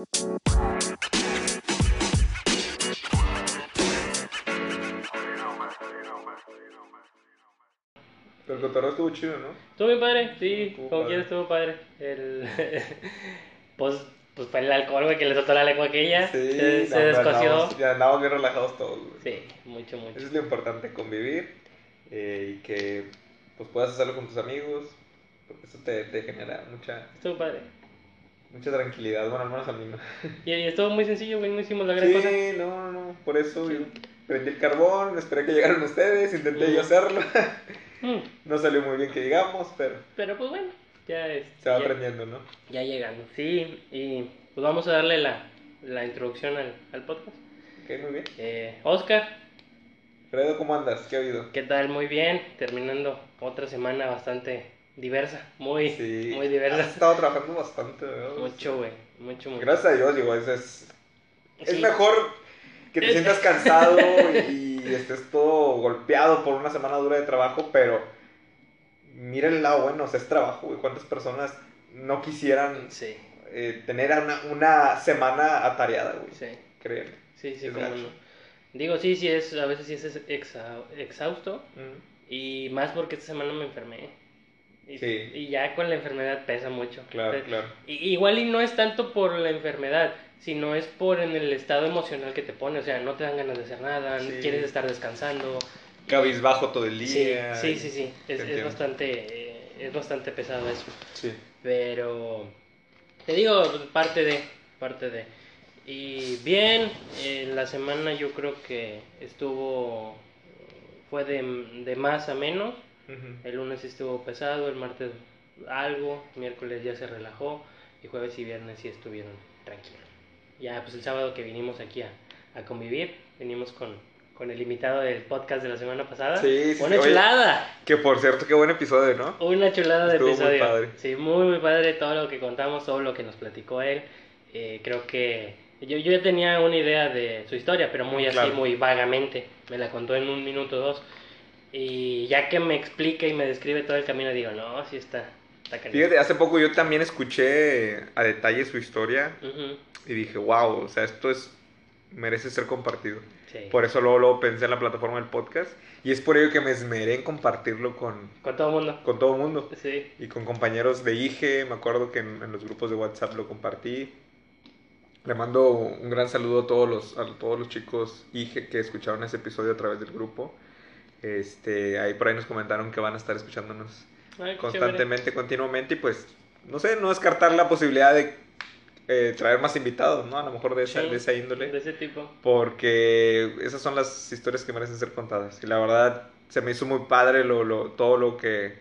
Pero el cotorreo estuvo chido, ¿no? Estuvo bien padre, sí, Estuvo como padre. quieras estuvo padre. El... pues, pues fue el alcohol, güey, que le soltó la lengua aquella. se, se no, hombre, descoció. Ya andamos bien relajados todos, güey. Sí, mucho, mucho. Eso es lo importante, convivir eh, y que pues puedas hacerlo con tus amigos, porque eso te, te genera mucha, Estuvo padre. Mucha tranquilidad, bueno, al menos a mí no. Y, y estuvo muy sencillo, güey, no hicimos la gran cosa. Sí, no, no, por eso yo prendí el carbón, esperé que llegaran ustedes, intenté yo Mm. hacerlo, Mm, no salió muy bien que digamos, pero Pero pues bueno, ya es. se va ya, aprendiendo, ¿no? ya llegando. Sí, y pues vamos a darle la, la introducción al, al podcast. Ok, muy bien. Eh, Oscar, Fredo, ¿cómo andas? ¿Qué ha habido? ¿qué tal? Muy bien, terminando otra semana bastante diversa, muy, Sí, muy has diversa. estado trabajando bastante. Mucho, güey, mucho, mucho. Gracias a Dios, digo, es, es, es Sí. mejor que te sientas cansado y estés todo golpeado por una semana dura de trabajo, pero mira el lado bueno, o sea, es trabajo, güey. ¿Cuántas personas no quisieran Sí, eh, tener una, una semana atareada, güey? sí, Créeme. sí, sí, no. Digo, sí, sí, es, a veces sí es exa- exhausto. Mm, Y más porque esta semana me enfermé. Y, Sí. y ya con la enfermedad pesa mucho. Claro, claro. y- igual y no es tanto por la enfermedad, sino es por en el estado emocional que te pone. O sea, no te dan ganas de hacer nada, Sí. quieres estar descansando. Cabizbajo todo el día. sí, sí, sí. Es, es bastante, eh, es bastante pesado eso. Sí. Pero te digo, pues, parte de, parte de. Y bien, eh, la semana yo creo que estuvo, fue de, de más a menos. El lunes estuvo pesado, el martes algo, miércoles ya se relajó y jueves y viernes sí estuvieron tranquilos. Ya, pues el sábado que vinimos aquí a, a convivir, venimos con, con el invitado del podcast de la semana pasada. Sí, sí, Una sí, oye. chulada, Que por cierto, qué buen episodio, ¿no? una chulada de Estuvo muy episodio. padre. Sí, muy, muy padre todo lo que contamos, todo lo que nos platicó él. Eh, creo que yo, yo ya tenía una idea de su historia, pero muy así, Claro. muy vagamente. Me la contó en un minuto o dos. Y ya que me explica y me describe todo el camino, digo, no, sí está, está. Fíjate, hace poco yo también escuché a detalle su historia Ujú, y dije, wow, o sea, esto es merece ser compartido. sí. Por eso luego, luego pensé en la plataforma del podcast y es por ello que me esmeré en compartirlo con, Con todo el mundo. con todo mundo. Sí. Y con compañeros de IGE, me acuerdo que en, en los grupos de WhatsApp lo compartí. Le mando un gran saludo a todos los, a todos los chicos IGE que escucharon ese episodio a través del grupo. Este, ahí por ahí nos comentaron que van a estar escuchándonos Ay, constantemente, continuamente y pues, no sé, no descartar la posibilidad de eh, traer más invitados, ¿no? A lo mejor de esa, Sí, de esa índole. De ese tipo. Porque esas son las historias que merecen ser contadas. Y la verdad, se me hizo muy padre lo, lo, todo lo que...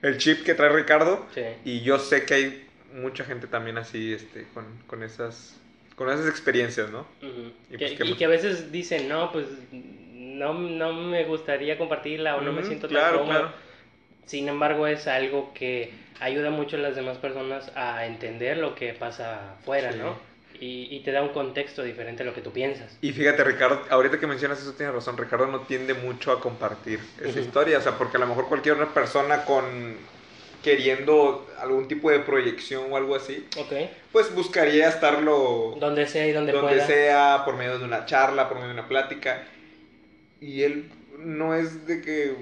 El chip que trae Ricardo. Sí. Y yo sé que hay mucha gente también así, este, con, con esas... Con esas experiencias, ¿no? Y pues, que a veces dicen, no, pues no, no me gustaría compartirla o no me siento tan claro, cómodo. claro. Sin embargo, es algo que ayuda mucho a las demás personas a entender lo que pasa afuera, Sí. ¿no? Y, y te da un contexto diferente a lo que tú piensas. Y fíjate, Ricardo, ahorita que mencionas eso tienes razón. Ricardo no tiende mucho a compartir esa historia. O sea, porque a lo mejor cualquier otra persona con... Queriendo algún tipo de proyección o algo así, pues buscaría estarlo Donde sea y donde, donde pueda. sea, por medio de una charla, por medio de una plática. Y él no es de que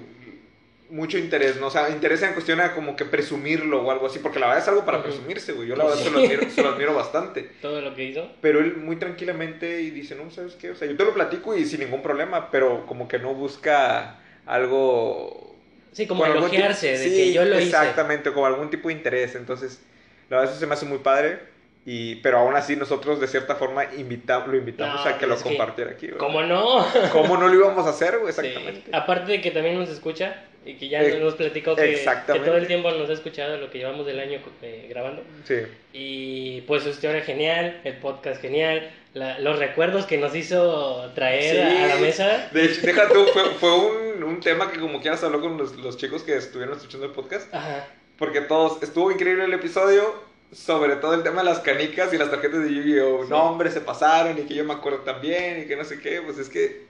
mucho interés, ¿no? O sea, interés en cuestión a como que presumirlo o algo así, porque la verdad es algo para presumirse, güey. Yo la verdad se lo admiro, se lo admiro bastante. Todo lo que hizo. Pero él muy tranquilamente y dice, no, ¿sabes qué? O sea, yo te lo platico y sin ningún problema, pero como que no busca algo... Sí, como elogiarse tipo- de sí, que yo lo hice. Exactamente, como algún tipo de interés. Entonces, la verdad eso se me hace muy padre. Y, pero aún así nosotros de cierta forma invita, lo invitamos No, a que lo es que- compartiera aquí. güey. ¿Cómo no? ¿Cómo no lo íbamos a hacer, güey? Sí. Exactamente. Aparte de que también nos escucha y que ya Eh, nos platicó que, que todo el tiempo nos ha escuchado lo que llevamos del año eh, grabando. Sí. Y pues su historia genial, el podcast genial, la- los recuerdos que nos hizo traer Sí. a, a la mesa. De hecho, deja tú, fue, fue un, un tema que como quieras habló con los, los chicos que estuvieron escuchando el podcast. Ajá. Porque todos, estuvo increíble el episodio, sobre todo el tema de las canicas y las tarjetas de Yu-Gi-Oh! Sí. No, hombre, se pasaron y que yo me acuerdo también y que no sé qué. Pues es que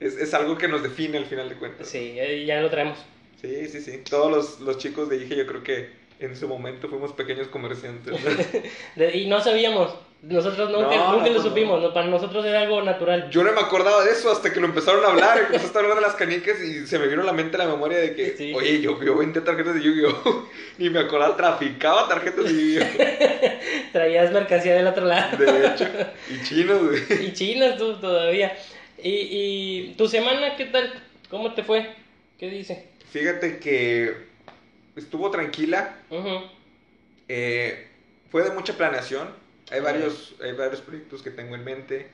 es, es algo que nos define al final de cuentas. Sí, eh, ya lo traemos. Sí, sí, sí. Todos los, los chicos de IGE yo creo que en su momento fuimos pequeños comerciantes. y no sabíamos, Nosotros nunca, No, nunca lo pues supimos, ¿no? para nosotros era algo natural. Yo no me acordaba de eso hasta que lo empezaron a hablar. y Empezaste a hablar de las canicas y se me vino a la mente la memoria de que, Sí. oye, yo, yo vendía tarjetas de Yu-Gi-Oh! Ni me acordaba, traficaba tarjetas de Yu-Gi-Oh! Traías mercancía del otro lado. De hecho, y chinos, güey. y chinas tú todavía. Y, y tu semana, ¿qué tal? ¿Cómo te fue? ¿Qué dice? Fíjate que estuvo tranquila. Eh, fue de mucha planeación. Hay varios, hay varios proyectos que tengo en mente.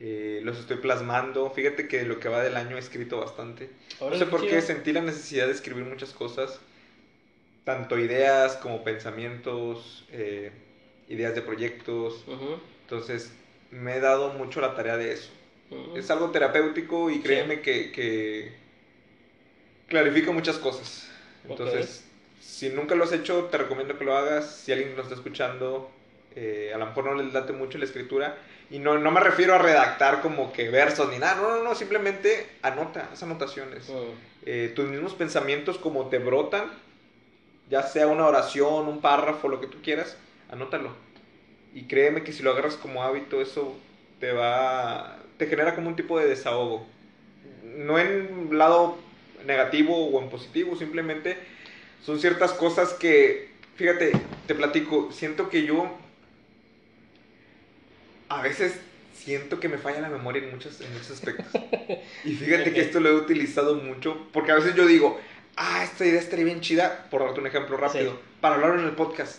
eh, los estoy plasmando. Fíjate que lo que va del año he escrito bastante. No sé por qué sentí la necesidad de escribir muchas cosas. Tanto ideas como pensamientos, eh, ideas de proyectos. Entonces me he dado mucho la tarea de eso. ujú. Es algo terapéutico y créeme que, que clarifica muchas cosas. Entonces, si nunca lo has hecho, te recomiendo que lo hagas. Si alguien nos está escuchando, eh, a lo mejor no les late mucho la escritura. Y no, no me refiero a redactar como que versos ni nada. No, no, no. Simplemente anota, haz anotaciones. Ujú. Eh, tus mismos pensamientos como te brotan, ya sea una oración, un párrafo, lo que tú quieras, anótalo. Y créeme que si lo agarras como hábito, eso te va, te genera como un tipo de desahogo. No en lado negativo o en positivo, simplemente son ciertas cosas que, fíjate, te platico, siento que yo a veces siento que me falla la memoria en muchos, en muchos aspectos. Y fíjate que esto lo he utilizado mucho, porque a veces yo digo, ah, esta idea estaría bien chida, por darte un ejemplo rápido, Sí. para hablarlo en el podcast.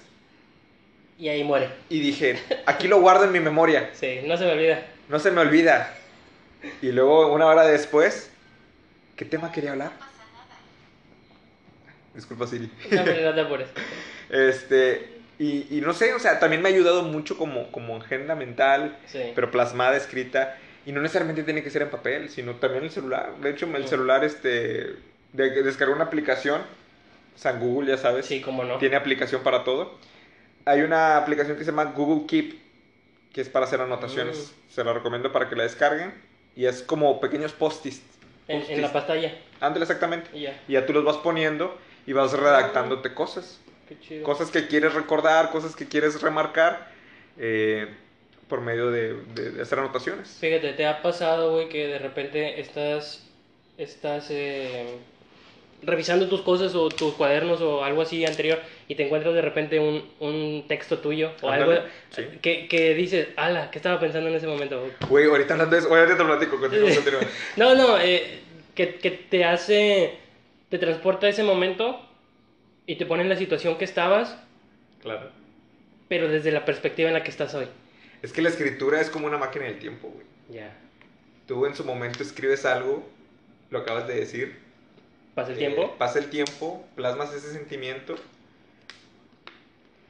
Y ahí muere. Y dije, aquí lo guardo en mi memoria, Sí, no se me olvida. no se me olvida. Y luego, una hora después, ¿qué tema quería hablar? Disculpa, Siri. No, no te apures. Este, y, y no sé, o sea, también me ha ayudado mucho como, como agenda mental, Sí. pero plasmada, escrita. Y no necesariamente tiene que ser en papel, sino también el celular. De hecho, el Sí. celular, este, de, descargué una aplicación, San Google, ya sabes, Sí, cómo no. tiene aplicación para todo. Hay una aplicación que se llama Google Keep, que es para hacer anotaciones. Mm. Se la recomiendo para que la descarguen. Y es como pequeños post-its. En, en la pantalla. Ándale, exactamente. Y ya. Y ya tú los vas poniendo y vas redactándote cosas. Qué chido. Cosas que quieres recordar, cosas que quieres remarcar eh, por medio de, de- de hacer anotaciones. Fíjate, ¿te ha pasado, güey, que de repente estás, estás eh, revisando tus cosas o tus cuadernos o algo así anterior y te encuentras de repente un, un texto tuyo o Ándale, algo sí. que, que dices, ala, ¿qué estaba pensando en ese momento? Güey, ahorita hablando de eso, ahorita te lo platico, continúa, continúa. No, no, eh, que, que te hace, te transporta a ese momento y te pone en la situación que estabas, Claro. pero desde la perspectiva en la que estás hoy. Es que la escritura es como una máquina del tiempo, güey. Ya. Tú en su momento escribes algo, lo acabas de decir. ¿Pasa el eh, tiempo? pasa el tiempo, plasmas ese sentimiento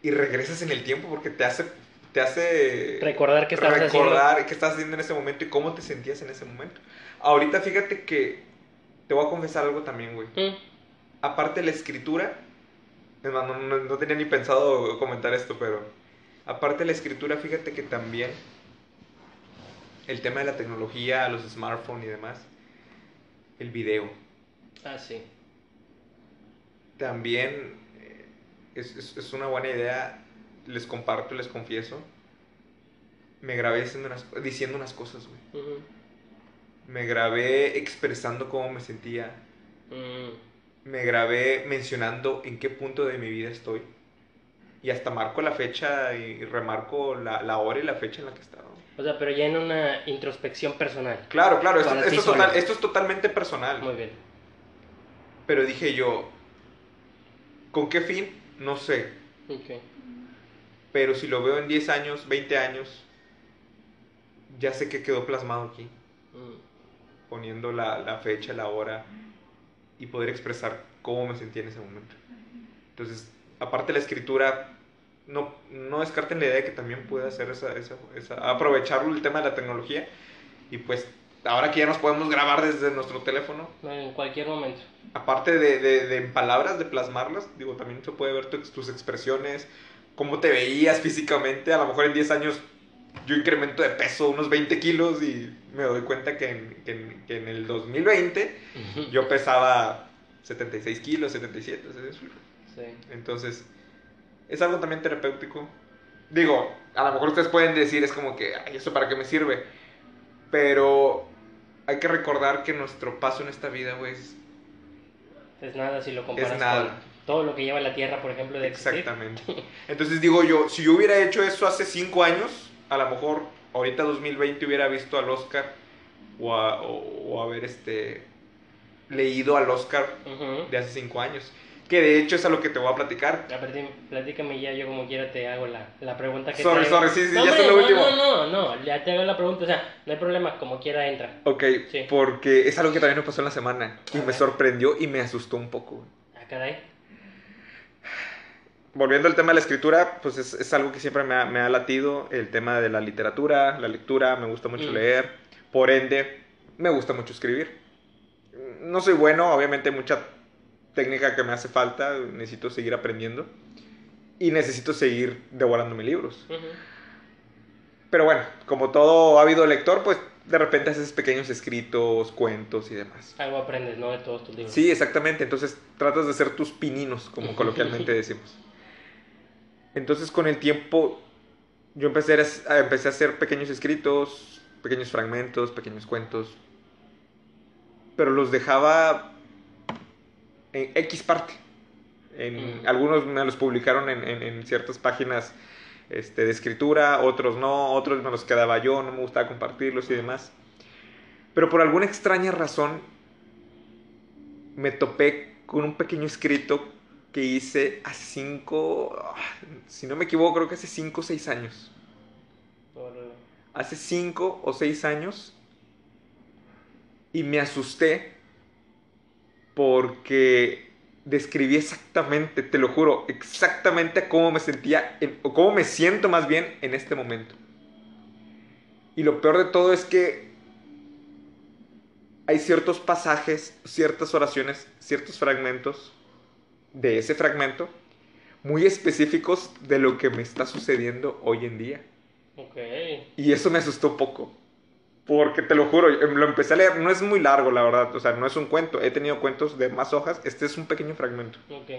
y regresas en el tiempo porque te hace, te hace Recordar qué estabas recordar qué estás haciendo en ese momento y cómo te sentías en ese momento. Ahorita fíjate que te voy a confesar algo también, güey. haciendo. Mm, Aparte de la escritura, es más, no, no- no tenía ni pensado comentar esto, pero aparte de la escritura, fíjate que también el tema de la tecnología, los smartphones y demás, el video, Ah, sí. también eh, es, es- es una buena idea, les comparto, les confieso, me grabé haciendo unas- diciendo unas cosas, güey. Me grabé expresando cómo me sentía, Mm, me grabé mencionando en qué punto de mi vida estoy. Y hasta marco la fecha y remarco la, la hora y la fecha en la que estaba. O sea, pero ya en una introspección personal. Claro, claro, esto, es solo. total- esto es totalmente personal. Muy bien. Pero dije yo, ¿con qué fin? No sé. Ok. Pero si lo veo en 10 años, 20 años, ya sé que quedó plasmado aquí. Mm, Poniendo la, la fecha, la hora y poder expresar cómo me sentía en ese momento. Entonces, aparte de la escritura, no, no descarten la idea de que también puede hacer esa, esa, esa- aprovecharlo el tema de la tecnología. Y pues, ahora que ya nos podemos grabar desde nuestro teléfono, no, en cualquier momento. aparte de, de, de en palabras, de plasmarlas, digo, también se puede ver tu- tus expresiones, cómo te veías físicamente. A lo mejor en 10 años yo incremento de peso unos 20 kilos y me doy cuenta que en, que en, que en el 2020 yo pesaba 76 kilos, 77. ¿sabes? Sí. Entonces, es algo también terapéutico. Digo, a lo mejor ustedes pueden decir, es como que, ay, ¿eso para qué me sirve? Pero hay que recordar que nuestro paso en esta vida, güey, es Es nada si lo comparas nada. con todo lo que lleva la Tierra, por ejemplo, de existir. Exactamente. Entonces digo yo, si yo hubiera hecho eso hace cinco años, a lo mejor ahorita 2020 hubiera visto al Oscar o, a- o- o haber este leído al Oscar de hace cinco años. Que de hecho es a lo que te voy a platicar. A ver, platícame ya, yo como quiera te hago la, la pregunta que Sorry, sorry, sí, sí, no, ya hombre, es lo no, último. No, no, no, ya te hago la pregunta, o sea, no hay problema, como quiera entra. Ok, Sí. porque es algo que también me pasó en la semana y A me ver. sorprendió y me asustó un poco. Ah, caray. Volviendo al tema de la escritura, pues es, es algo que siempre me ha, me ha latido, el tema de la literatura, la lectura, me gusta mucho Mm. leer, por ende, me gusta mucho escribir. No soy bueno, obviamente mucha técnica que me hace falta, necesito seguir aprendiendo y necesito seguir devorándome libros. Ujú. Pero bueno, como todo ávido lector, pues de repente haces pequeños escritos, cuentos y demás. Algo aprendes, ¿no? De todos tus libros. Sí, exactamente. Entonces tratas de ser tus pininos, como coloquialmente decimos. Entonces con el tiempo yo empecé a, empecé a hacer pequeños escritos, pequeños fragmentos, pequeños cuentos. Pero los dejaba en X parte. En, Mm. Algunos me los publicaron en, en- en ciertas páginas este, de escritura, otros no, otros me los quedaba yo, no me gustaba compartirlos y demás. Pero por alguna extraña razón me topé con un pequeño escrito que hice hace cinco, ah, si no me equivoco, creo que hace cinco o seis años. Hace cinco o seis años y me asusté porque describí exactamente, te lo juro, exactamente cómo me sentía, en- o cómo me siento más bien en este momento. Y lo peor de todo es que hay ciertos pasajes, ciertas oraciones, ciertos fragmentos de ese fragmento muy específicos de lo que me está sucediendo hoy en día. Ok. Y eso me asustó poco. Porque te lo juro, lo empecé a leer, no es muy largo, la verdad, o sea, no es un cuento, he tenido cuentos de más hojas, este es un pequeño fragmento. Ok.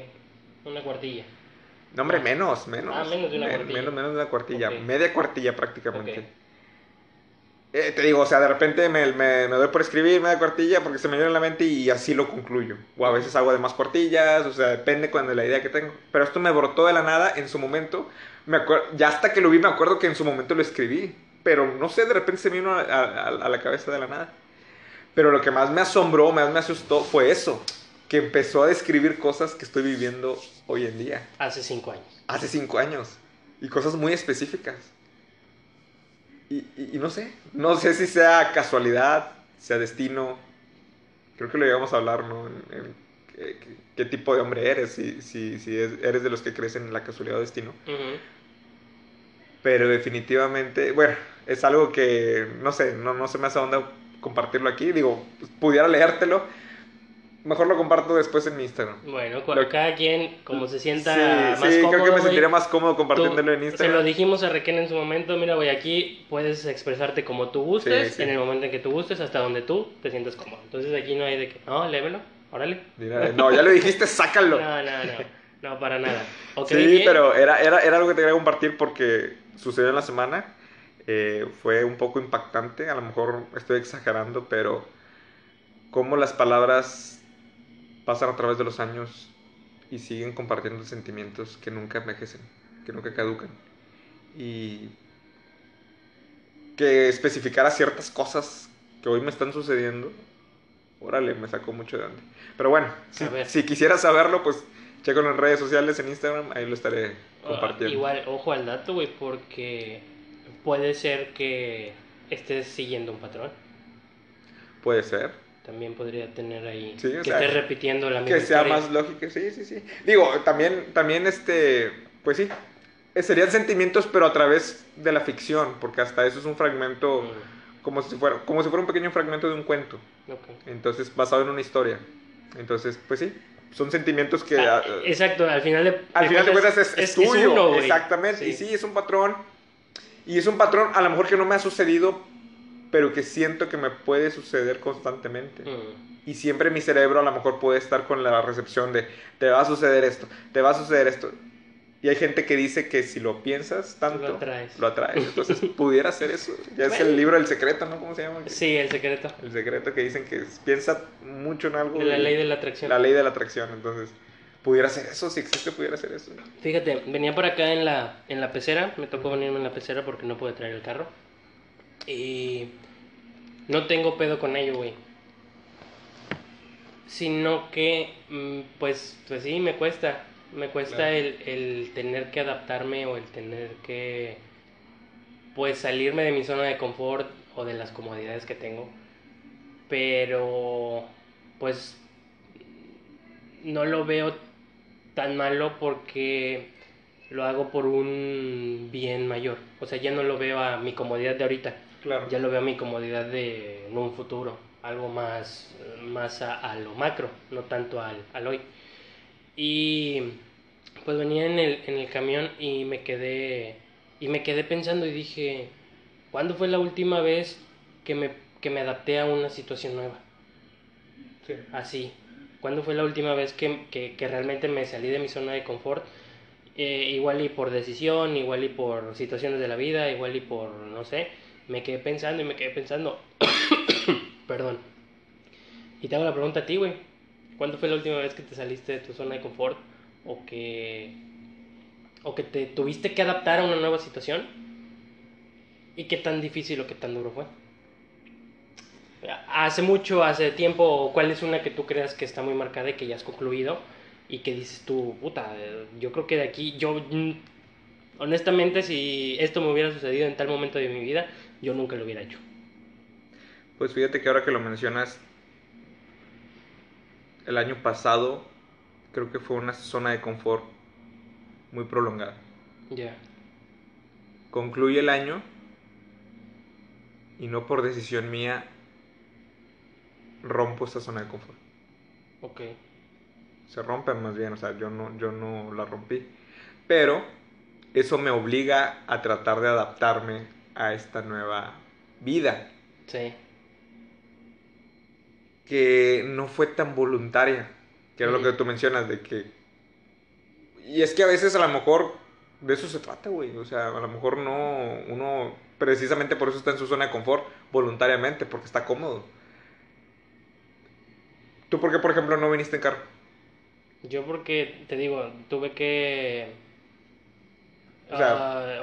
Una cuartilla. No, hombre, Ah. menos, menos. Ah, menos de una cuartilla. Menos, menos de una cuartilla, Ok. media cuartilla prácticamente. Ok. Eh, te digo, o sea, de repente me, me- me doy por escribir media cuartilla porque se me viene a la mente y así lo concluyo. O a veces hago de más cuartillas, o sea, depende cuando la idea que tengo. Pero esto me brotó de la nada en su momento. Me ya hasta que lo vi me acuerdo que en su momento lo escribí. Pero no sé, de repente se me vino a, a- a la cabeza de la nada. Pero lo que más me asombró, más me asustó fue eso. Que empezó a describir cosas que estoy viviendo hoy en día. Hace cinco años. Hace cinco años. Y cosas muy específicas. Y, y- y no sé. No sé si sea casualidad, sea destino. Creo que lo íbamos a hablar, ¿no? En- en qué, qué- tipo de hombre eres. Si, si, si es- eres de los que crecen en la casualidad o destino. Ujú. Pero definitivamente, bueno, es algo que no sé, no, no se me hace onda compartirlo aquí. Digo, pudiera leértelo. Mejor lo comparto después en mi Instagram. Bueno, Lo- cada quien como se sienta sí, más sí, cómodo. creo que me güey. sentiría más cómodo Tú- compartiéndolo en Se Instagram. lo dijimos a Requén en su momento, mira, güey, aquí puedes expresarte como tú gustes, Sí, sí. en el momento en que tú gustes, hasta donde tú te sientas cómodo. Entonces aquí no hay de que, no, lévelo, órale. Mira, no, ya lo dijiste, sácalo. No, no, no, no, para nada. Ok, Sí, bien. pero era, era, era algo que te quería compartir porque sucedió en la semana. eh, fue un poco impactante. A lo mejor estoy exagerando, pero cómo las palabras pasan a través de los años y siguen compartiendo sentimientos que nunca envejecen, que nunca caducan. Y que especificara ciertas cosas que hoy me están sucediendo. Órale, me sacó mucho de onda. Pero bueno, si, si quisieras saberlo, pues checo en las redes sociales, en Instagram, ahí lo estaré Ah, compartiendo. igual, ojo al dato, güey, porque puede ser que estés siguiendo un patrón. Puede ser. También podría tener ahí Sí, que sea, estés repitiendo la misma Que sea historia. más lógico, sí, sí, sí. Digo, también, también este, pues sí, eh, serían sentimientos, pero a través de la ficción, porque hasta eso es un fragmento, Mm, como si fuera, como si fuera un pequeño fragmento de un cuento. ok. Entonces, basado en una historia. Entonces, pues sí, son sentimientos que... Ah, ah, exacto, al final de, al final de cuentas es, es tuyo. uno, güey. exactamente. Y Sí. sí, es un patrón. Y es un patrón a lo mejor que no me ha sucedido, pero que siento que me puede suceder constantemente. Mm, Y siempre mi cerebro a lo mejor puede estar con la recepción de, te va a suceder esto, te va a suceder esto. Y hay gente que dice que si lo piensas tanto, Lo atraes. lo atraes. Entonces, pudiera ser eso. Ya es el libro del secreto, ¿no? ¿Cómo se llama? Sí, el secreto. El secreto que dicen que piensa mucho en algo. La ley de la atracción. la ley de la atracción. Entonces, pudiera ser eso. Si existe, pudiera ser eso. Fíjate, venía por acá en la, en la pecera, me tocó venirme en la pecera porque no pude traer el carro. Y no tengo pedo con ello, güey. Sino que, mm, pues, pues sí, me cuesta. Me cuesta Claro. el, el tener que adaptarme o el tener que, pues, salirme de mi zona de confort o de las comodidades que tengo. Pero, pues, no lo veo tan malo porque lo hago por un bien mayor. O sea, ya no lo veo a mi comodidad de ahorita, Claro. ya lo veo a mi comodidad de en un futuro, algo más, más a, a lo macro, no tanto al, al hoy. Y pues venía en el, en el camión y me quedé y me quedé pensando y dije, ¿cuándo fue la última vez que me, que me adapté a una situación nueva? Sí. así. ¿Cuándo fue la última vez que, que- que realmente me salí de mi zona de confort? Eh, igual y por decisión, igual y por situaciones de la vida, igual y por, no sé, me quedé pensando y me quedé pensando. Perdón. Y te hago la pregunta a ti, güey. ¿Cuándo fue la última vez que te saliste de tu zona de confort? O que, o que te tuviste que adaptar a una nueva situación. ¿Y qué tan difícil o qué tan duro fue? hace mucho, hace tiempo, cuál es una que tú creas que está muy marcada y que ya has concluido y que dices tú, puta, yo creo que de aquí, yo, mm, honestamente, si esto me hubiera sucedido en tal momento de mi vida, yo nunca lo hubiera hecho. Pues fíjate que ahora que lo mencionas, el año pasado creo que fue una zona de confort muy prolongada. Ya, Concluye el año y no por decisión mía rompo esa zona de confort. ok, Se rompe más bien, o sea, yo no, yo no la rompí. Pero eso me obliga a tratar de adaptarme a esta nueva vida. sí, que no fue tan voluntaria, que era lo que tú mencionas, de que... Y es que a veces a lo mejor de eso se trata, güey, o sea, a lo mejor no, uno precisamente por eso está en su zona de confort, voluntariamente, porque está cómodo. ¿Tú por qué, por ejemplo, no viniste en carro? Yo porque, te digo, tuve que... O sea, ah,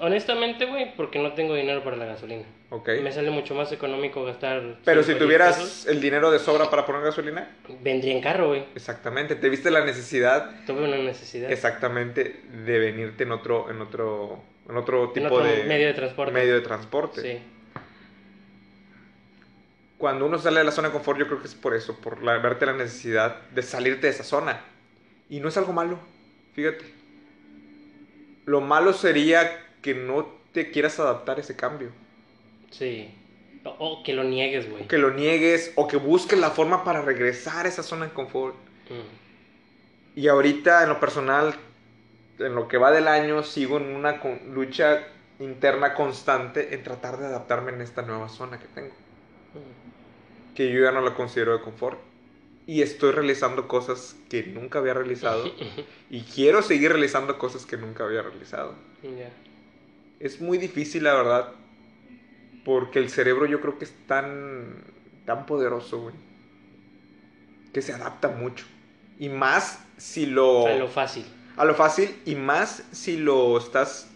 honestamente, güey, porque no tengo dinero para la gasolina. Ok. Me sale mucho más económico gastar... Pero si tuvieras pesos, el dinero de sobra para poner gasolina, Vendría en carro, güey. exactamente, te viste la necesidad Tuve una necesidad. exactamente de venirte en otro, en otro, en otro En tipo otro de medio de transporte. medio de transporte. Sí. Cuando uno sale de la zona de confort, yo creo que es por eso, por la, verte la necesidad de salirte de esa zona. Y no es algo malo, fíjate. Lo malo sería que no te quieras adaptar a ese cambio. Sí. O, que lo niegues, güey. Que lo niegues, o que busques la forma para regresar a esa zona de confort. Mm. Y ahorita, en lo personal, en lo que va del año, sigo en una lucha interna constante en tratar de adaptarme en esta nueva zona que tengo. Mm. Que yo ya no la considero de confort. Y estoy realizando cosas que nunca había realizado. y quiero seguir realizando cosas que nunca había realizado. Ya. Es muy difícil, la verdad. Porque el cerebro yo creo que es tan, tan poderoso, güey. Que se adapta mucho. Y más si lo... A lo fácil. a lo fácil. Y más si lo estás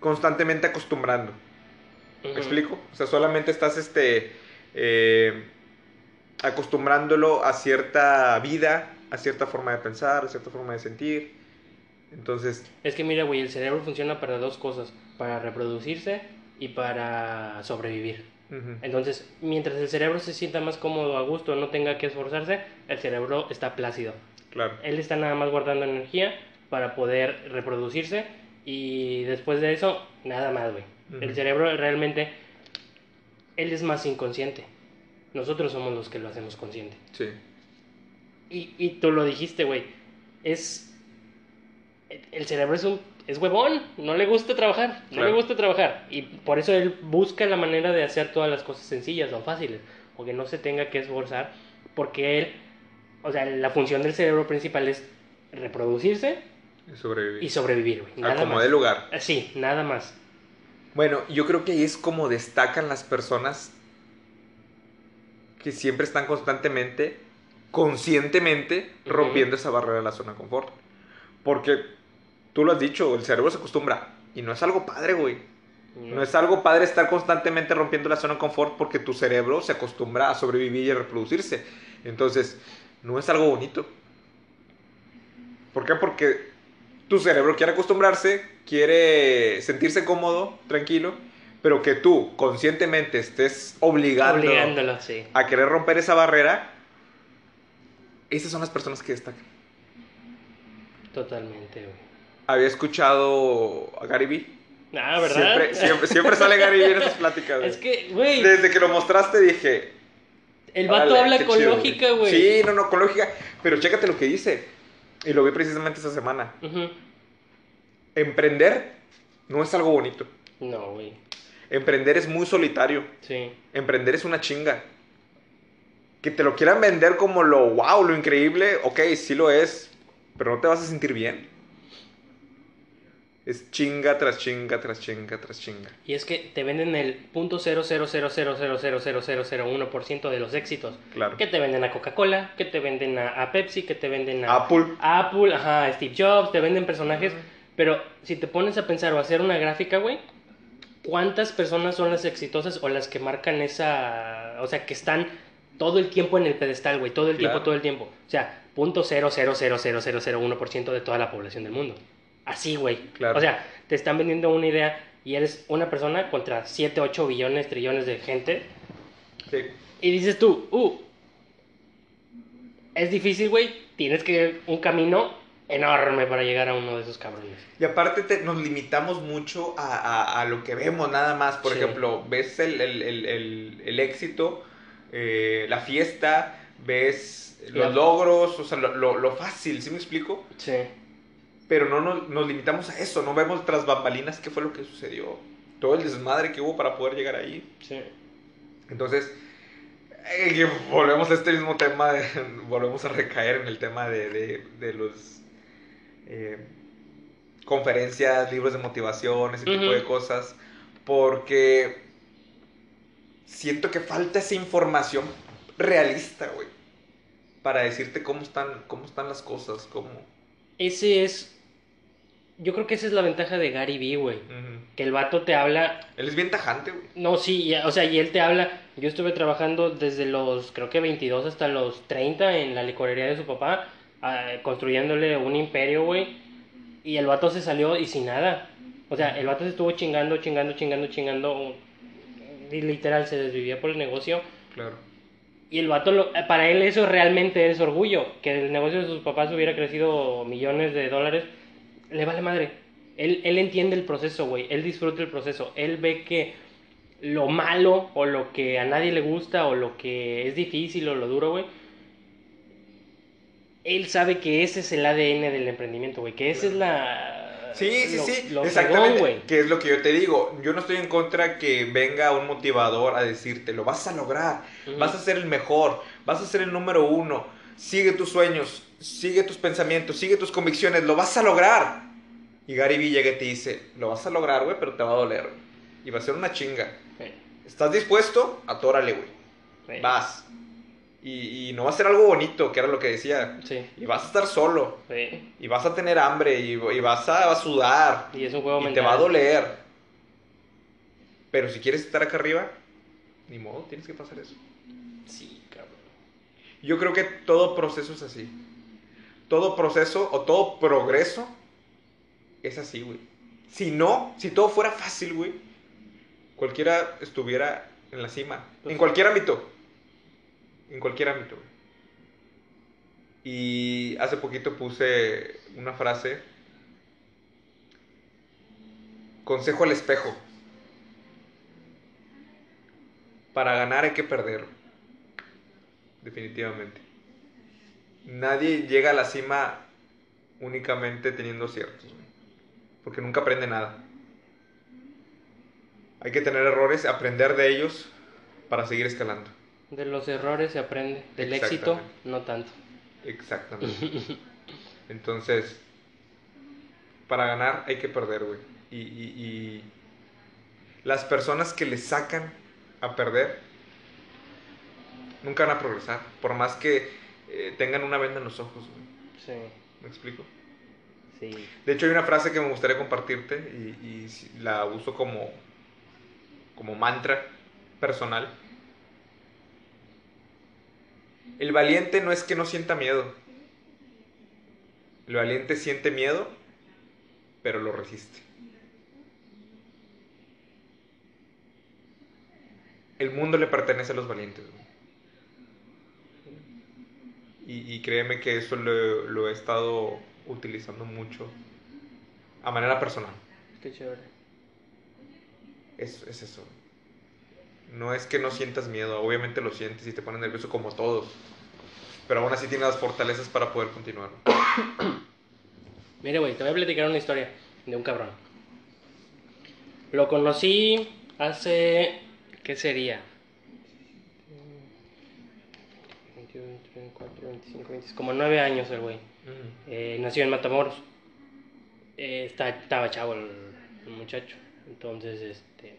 constantemente acostumbrando. ¿Me explico? O sea, solamente estás este, eh, acostumbrándolo a cierta vida, a cierta forma de pensar, a cierta forma de sentir. Entonces, Es que mira, güey, el cerebro funciona para dos cosas. Para reproducirse y para sobrevivir. Entonces, mientras el cerebro se sienta más cómodo, a gusto, no tenga que esforzarse, el cerebro está plácido. claro. Él está nada más guardando energía para poder reproducirse y después de eso, nada más, güey. El cerebro realmente, él es más inconsciente. Nosotros somos los que lo hacemos consciente. Sí, Y, y tú lo dijiste, güey. Es. El cerebro es un. Es huevón. No le gusta trabajar. No Claro. le gusta trabajar. Y por eso él busca la manera de hacer todas las cosas sencillas o fáciles. O que no se tenga que esforzar. Porque él. O sea, la función del cerebro principal es reproducirse Y sobrevivir. y sobrevivir, güey. El lugar. Ah, Sí, nada más. Bueno, yo creo que ahí es como destacan las personas que siempre están constantemente, conscientemente, rompiendo esa barrera de la zona de confort. Porque tú lo has dicho, el cerebro se acostumbra. Y no es algo padre, güey. No es algo padre estar constantemente rompiendo la zona de confort porque tu cerebro se acostumbra a sobrevivir y a reproducirse. Entonces, no es algo bonito. ¿Por qué? Porque tu cerebro quiere acostumbrarse, quiere sentirse cómodo, tranquilo, pero que tú conscientemente estés obligando Obligándolo, sí. a querer romper esa barrera, esas son las personas que destacan. Totalmente, güey. Había escuchado a Gary Vee. Ah, ¿verdad? Siempre, siempre, siempre sale Gary Vee en esas pláticas. güey. Es que, güey, Desde que lo mostraste dije. el vato "Órale, habla con chido, lógica, güey. Sí, no, no, con lógica. Pero chécate lo que dice. Y lo vi precisamente esta semana. Emprender no es algo bonito. No, güey. Emprender es muy solitario. Sí. Emprender es una chinga. Que te lo quieran vender como lo wow, lo increíble. Ok, sí lo es. Pero no te vas a sentir bien. Es chinga tras chinga tras chinga tras chinga. Y es que te venden el punto .00000000001% de los éxitos. Claro. Que te venden a Coca-Cola, que te venden a, a Pepsi, que te venden a Apple. Apple, ajá, Steve Jobs, te venden personajes. Pero si te pones a pensar o a hacer una gráfica, güey, ¿cuántas personas son las exitosas o las que marcan esa. O sea, que están todo el tiempo en el pedestal, güey, todo el tiempo, todo el tiempo. O sea, punto .0000001% de toda la población del mundo. Así, güey. Claro. O sea, te están vendiendo una idea y eres una persona contra 7, 8 billones, trillones de gente. Sí. Y dices tú, uh, es difícil, güey. Tienes que un camino enorme para llegar a uno de esos cabrones. Y aparte te- nos limitamos mucho a, a- a lo que vemos nada más. Por Sí. ejemplo, ves el, el- el- el- éxito, eh, la fiesta, ves los La- logros, o sea, lo, lo- lo fácil, ¿sí me explico? Sí. Pero no nos, nos limitamos a eso, no vemos tras bambalinas qué fue lo que sucedió. Todo el desmadre que hubo para poder llegar ahí. Sí. Entonces, eh, volvemos a este mismo tema, de- volvemos a recaer en el tema de, de- de los eh, conferencias, libros de motivación, ese tipo Ujú. de cosas, porque siento que falta esa información realista, güey, para decirte cómo están, cómo están las cosas, cómo... Ese es. Yo creo que esa es la ventaja de Gary Vee, güey. Que el vato te habla. Él es bien tajante, güey. No, sí, y- o sea, y él te habla. Yo estuve trabajando desde los, creo que 22 hasta los 30 en la licorería de su papá, ah, construyéndole un imperio, güey. Y el vato se salió y sin nada. O sea, el vato se estuvo chingando, chingando, chingando, chingando. Y literal se desvivía por el negocio. Claro. Y el vato, lo- para él eso realmente es orgullo. Que el negocio de sus papás hubiera crecido millones de dólares. Le vale madre. Él, él entiende el proceso, güey. Él disfruta el proceso. Él ve que lo malo o lo que a nadie le gusta o lo que es difícil o lo duro, güey. Él sabe que ese es el ADN del emprendimiento, güey. Que esa es la... Sí, sí, lo- sí, lo exactamente. güey. que es lo que yo te digo. Yo no estoy en contra que venga un motivador a decirte, lo vas a lograr, vas a ser el mejor, vas a ser el número uno, sigue tus sueños, sigue tus pensamientos, sigue tus convicciones, lo vas a lograr. Y Gary Vee llega y te dice, lo vas a lograr, güey, pero te va a doler. Y va a ser una chinga. Sí, ¿Estás dispuesto? Atórale, güey. sí. Vas. Y, y no va a ser algo bonito, que era lo que decía. Sí, Y vas a estar solo. sí. Y vas a tener hambre. Y, y vas a, a sudar. Y es un juego Y te va a doler. Pero si quieres estar acá arriba, ni modo, tienes que pasar eso. Sí, cabrón. Yo creo que todo proceso es así. Todo proceso o todo progreso es así, güey. Si no, si todo fuera fácil, güey, cualquiera estuviera en la cima. Pues En cualquier ámbito. En cualquier ámbito, güey. Y hace poquito puse una frase. Consejo al espejo. Para ganar hay que perder. Definitivamente. Nadie llega a la cima únicamente teniendo ciertos. güey. Porque nunca aprende nada. Hay que tener errores, aprender de ellos para seguir escalando. De los errores se aprende, del éxito no tanto. Exactamente. Entonces, para ganar hay que perder, güey. Y, y, y las personas que le sacan a perder nunca van a progresar. Por más que eh, tengan una venda en los ojos, güey. Sí, ¿Me explico? sí. De hecho, hay una frase que me gustaría compartirte y, la uso como, como mantra personal. El valiente no es que no sienta miedo. El valiente siente miedo, pero lo resiste. El mundo le pertenece a los valientes. güey. Y, y créeme que eso lo, lo he estado utilizando mucho a manera personal. Qué chévere. Es, es eso. No es que no sientas miedo, obviamente lo sientes y te pones nervioso como todos. Pero aún así tienes las fortalezas para poder continuar. Mire, güey, te voy a platicar una historia de un cabrón. Lo conocí hace. ¿Qué sería? 25, 26, como nueve años el güey. Eh, nació en Matamoros. Eh, está- estaba chavo el, el muchacho. Entonces, este,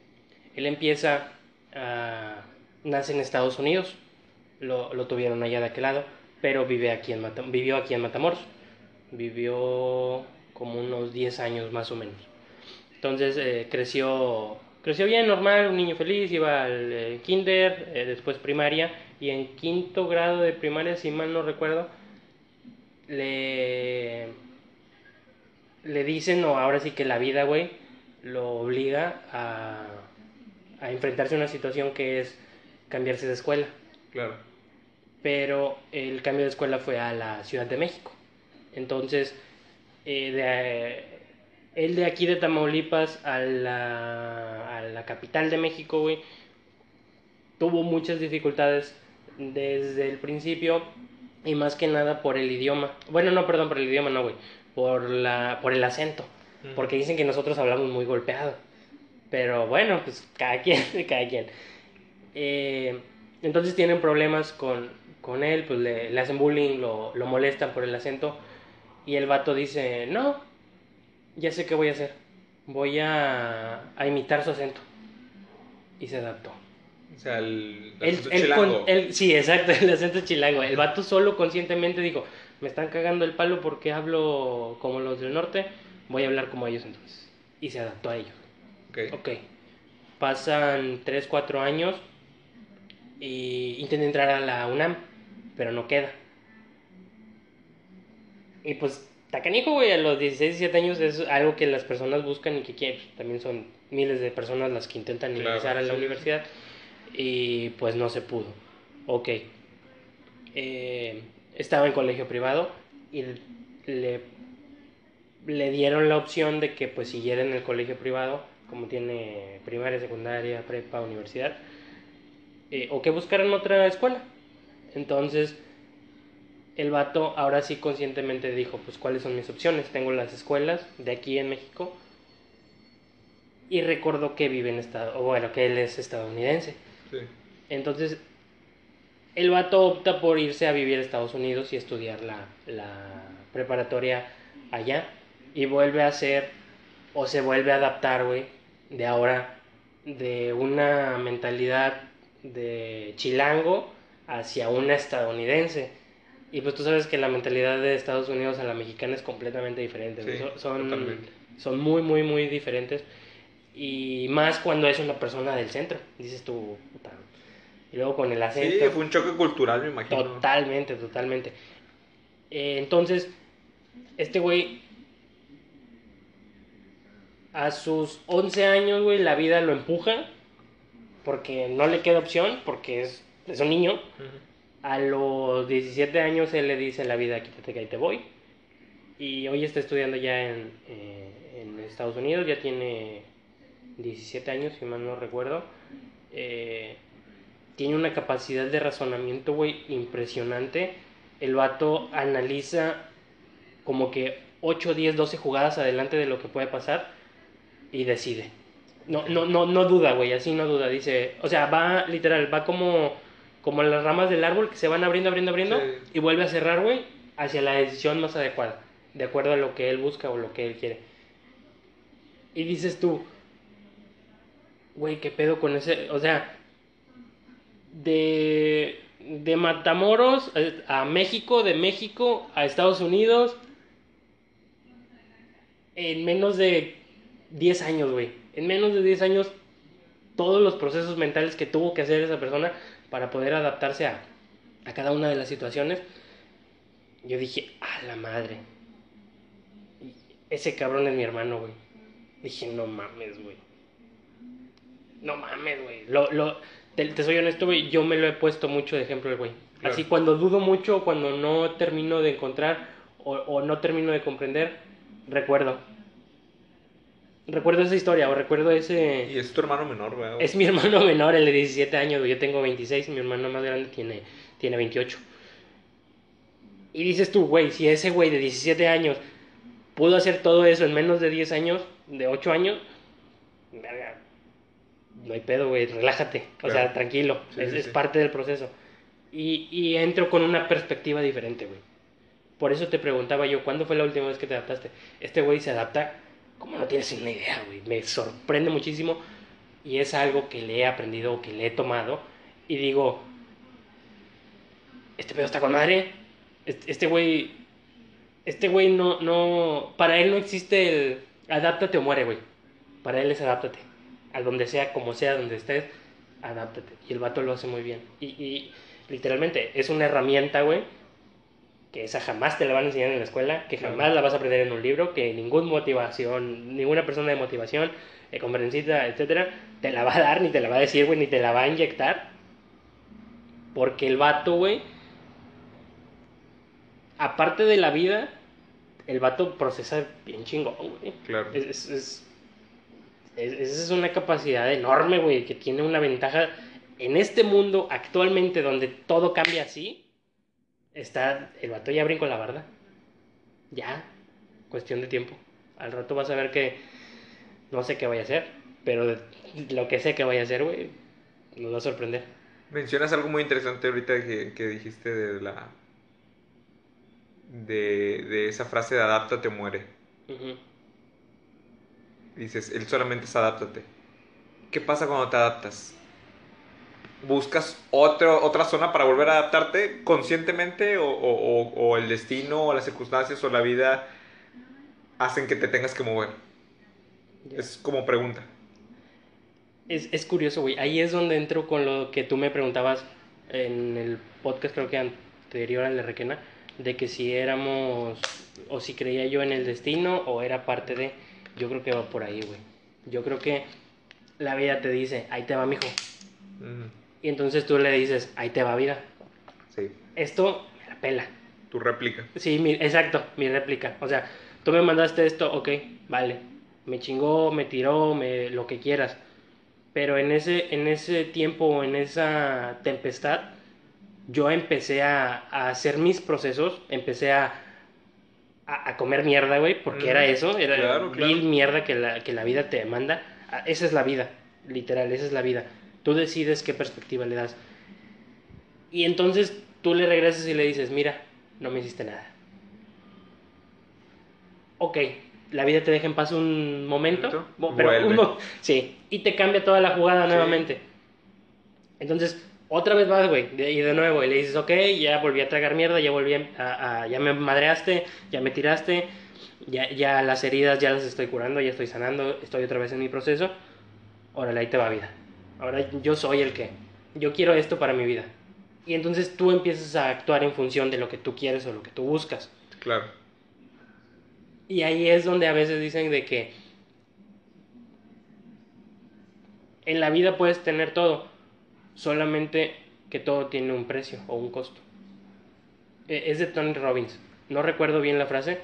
él empieza a... Nace en Estados Unidos. Lo, lo tuvieron allá de aquel lado. Pero vive aquí en Mata- vivió aquí en Matamoros. Vivió como unos 10 años más o menos. Entonces eh, creció, creció bien, normal, un niño feliz, iba al eh, kinder, después primaria, y en quinto grado de primaria, si mal no recuerdo, le, le dicen, o ahora sí que la vida, güey, lo obliga a, a enfrentarse a una situación que es cambiarse de escuela. Claro. Pero el cambio de escuela fue a la Ciudad de México. Entonces, eh, de, él de aquí de Tamaulipas a la, a la capital de México, güey, tuvo muchas dificultades desde el principio y más que nada por el idioma. Bueno, no, perdón, por el idioma, no, güey, por, la, por el acento. Ujú. Porque dicen que nosotros hablamos muy golpeado. Pero bueno, pues cada quien, cada quien. Eh, entonces tienen problemas con, con él, pues le, le hacen bullying, lo, lo molestan por el acento. Y el vato dice, no, ya sé qué voy a hacer. Voy a, a imitar su acento. Y se adaptó. O sea, el, el acento él chilango. sí, exacto, el acento chilango. El vato solo conscientemente dijo, me están cagando el palo porque hablo como los del norte, voy a hablar como ellos entonces. Y se adaptó a ellos. Ok. Ok. Pasan 3, 4 años y intenta entrar a la UNAM, pero no queda. Y pues, tacanico, güey, a los 16, 17 años es algo que las personas buscan y que quieren. También son miles de personas las que intentan Claro, ingresar a la sí, sí. Y pues no se pudo. Ok. Eh, estaba en colegio privado y le, dieron la opción de que pues siguiera en el colegio privado, como tiene primaria, secundaria, prepa, universidad, eh, o que buscaran otra escuela. Entonces, el vato ahora sí conscientemente dijo, pues cuáles son mis opciones. Tengo las escuelas de aquí en México y recordó que vive en Estados, bueno, que él es estadounidense. Sí. Entonces, el vato opta por irse a vivir a Estados Unidos y estudiar la, la preparatoria allá. Y vuelve a hacer, o se vuelve a adaptar, güey, de ahora, de una mentalidad de chilango hacia una estadounidense. Y pues tú sabes que la mentalidad de Estados Unidos a la mexicana es completamente diferente. Sí, son, son, totalmente. son muy, muy, muy diferentes. Y más cuando es una persona del centro. Dices tú, puta. Y luego con el Sí, acento. fue un choque cultural, me imagino. Totalmente, totalmente. Eh, entonces, este güey, a sus 11 años, güey, la vida lo empuja, porque no le queda opción, porque es, es un niño. A los 17 años él le dice la vida, quítate que ahí te voy. Y hoy está estudiando ya en, eh, en Estados Unidos, ya tiene 17 años, si mal no recuerdo. Eh, tiene una capacidad de razonamiento, güey, impresionante. El vato analiza como que 8, 10, 12 jugadas adelante de lo que puede pasar y decide. No, no, no, no duda, güey, así no duda. Dice, o sea, va literal, va como, como las ramas del árbol que se van abriendo, abriendo, abriendo Sí. y vuelve a cerrar, güey, hacia la decisión más adecuada, de acuerdo a lo que él busca o lo que él quiere. Y dices tú, güey, ¿qué pedo con ese? O sea, de, de Matamoros a México, de México a Estados Unidos, en menos de 10 años, güey. En menos de 10 años, todos los procesos mentales que tuvo que hacer esa persona para poder adaptarse a, a cada una de las situaciones. Yo dije, a la madre. Ese cabrón es mi hermano, güey. Dije, no mames, güey. No mames, güey. Lo, lo, te, te soy honesto, güey. Yo me lo he puesto mucho de ejemplo el güey. Claro. Así cuando dudo mucho, cuando no termino de encontrar o, o no termino de comprender, recuerdo. Recuerdo esa historia o recuerdo ese... Y es tu hermano menor, güey. Es mi hermano menor, el de 17 años, güey. Yo tengo 26 y mi hermano más grande tiene, tiene 28. Y dices tú, güey, si ese güey de 17 años pudo hacer todo eso en menos de 10 años, de 8 años, verga, no hay pedo, güey, relájate. O Claro. sea, tranquilo, Sí, es, sí, es sí. parte del proceso. Y, y entro con una perspectiva diferente, güey. Por eso te preguntaba yo, ¿cuándo fue la última vez que te adaptaste? Este güey se adapta como no tienes una idea, güey. Me sorprende muchísimo y es algo que le he aprendido, que le he tomado y digo, este pedo está con madre. Este este güey, este güey no, no, para él no existe el adáptate o muere, güey. Para él es adáptate. A donde sea, como sea, donde estés, adáptate. Y el vato lo hace muy bien. Y, y literalmente es una herramienta, güey, que esa jamás te la van a enseñar en la escuela, que jamás la vas a aprender en un libro, que ninguna motivación, ninguna persona de motivación, eh, conferencista, etcétera, te la va a dar, ni te la va a decir, güey, ni te la va a inyectar. Porque el vato, güey, aparte de la vida, el vato procesa bien chingón, güey. Claro. Es, es, es- es- esa es una capacidad enorme, güey, que tiene una ventaja en este mundo actualmente donde todo cambia así. Está, el vato ya brincó la barda. Ya, cuestión de tiempo. Al rato vas a ver que no sé qué vaya a hacer, pero lo que sé que vaya a hacer, güey, nos va a sorprender. Mencionas algo muy interesante ahorita que, que dijiste de la. De, de esa frase de adáptate o muere. Ujú. Dices, él solamente es adáptate. ¿Qué pasa cuando te adaptas? ¿Buscas otro, otra zona para volver a adaptarte conscientemente o, o- o- el destino o las circunstancias o la vida hacen que te tengas que mover? Es como pregunta. Es, es curioso, güey. Ahí es donde entro con lo que tú me preguntabas en el podcast, creo que anterior al de Requena, de que si éramos, o si creía yo en el destino, o era parte de. Yo creo que va por ahí, güey. Yo creo que la vida te dice, ahí te va, mijo. Y entonces tú le dices, ahí te va, vida. Sí, Esto me la pela. tu réplica. Sí, mi- exacto, mi réplica. O sea, tú me mandaste esto, ok, vale. Me chingó, me tiró, me, lo que quieras. Pero en ese, en ese tiempo, en esa tempestad, yo empecé a, a hacer mis procesos, empecé a, a, a comer mierda, güey, porque Mm, era eso, era claro, claro. vil mierda que la, que la vida te manda. Ah, Esa es la vida, literal, esa es la vida. Tú decides qué perspectiva le das. Y entonces tú le regresas y le dices, mira, no me hiciste nada. Ok, la vida te deja en paz un momento, pero vuelve. un mo- sí, y te cambia toda la jugada Sí. nuevamente. Entonces, otra vez vas, güey, y de nuevo, y le dices, ok, ya volví a tragar mierda, ya volví a, a- ya me madreaste, ya me tiraste, ya, ya las heridas ya las estoy curando, ya estoy sanando, estoy otra vez en mi proceso, órale, ahí te va vida. Ahora yo soy el que, yo quiero esto para mi vida. Y entonces tú empiezas a actuar en función de lo que tú quieres o lo que tú buscas. Claro. Y ahí es donde a veces dicen de que en la vida puedes tener todo, solamente que todo tiene un precio o un costo. E- Es de Tony Robbins. No recuerdo bien la frase,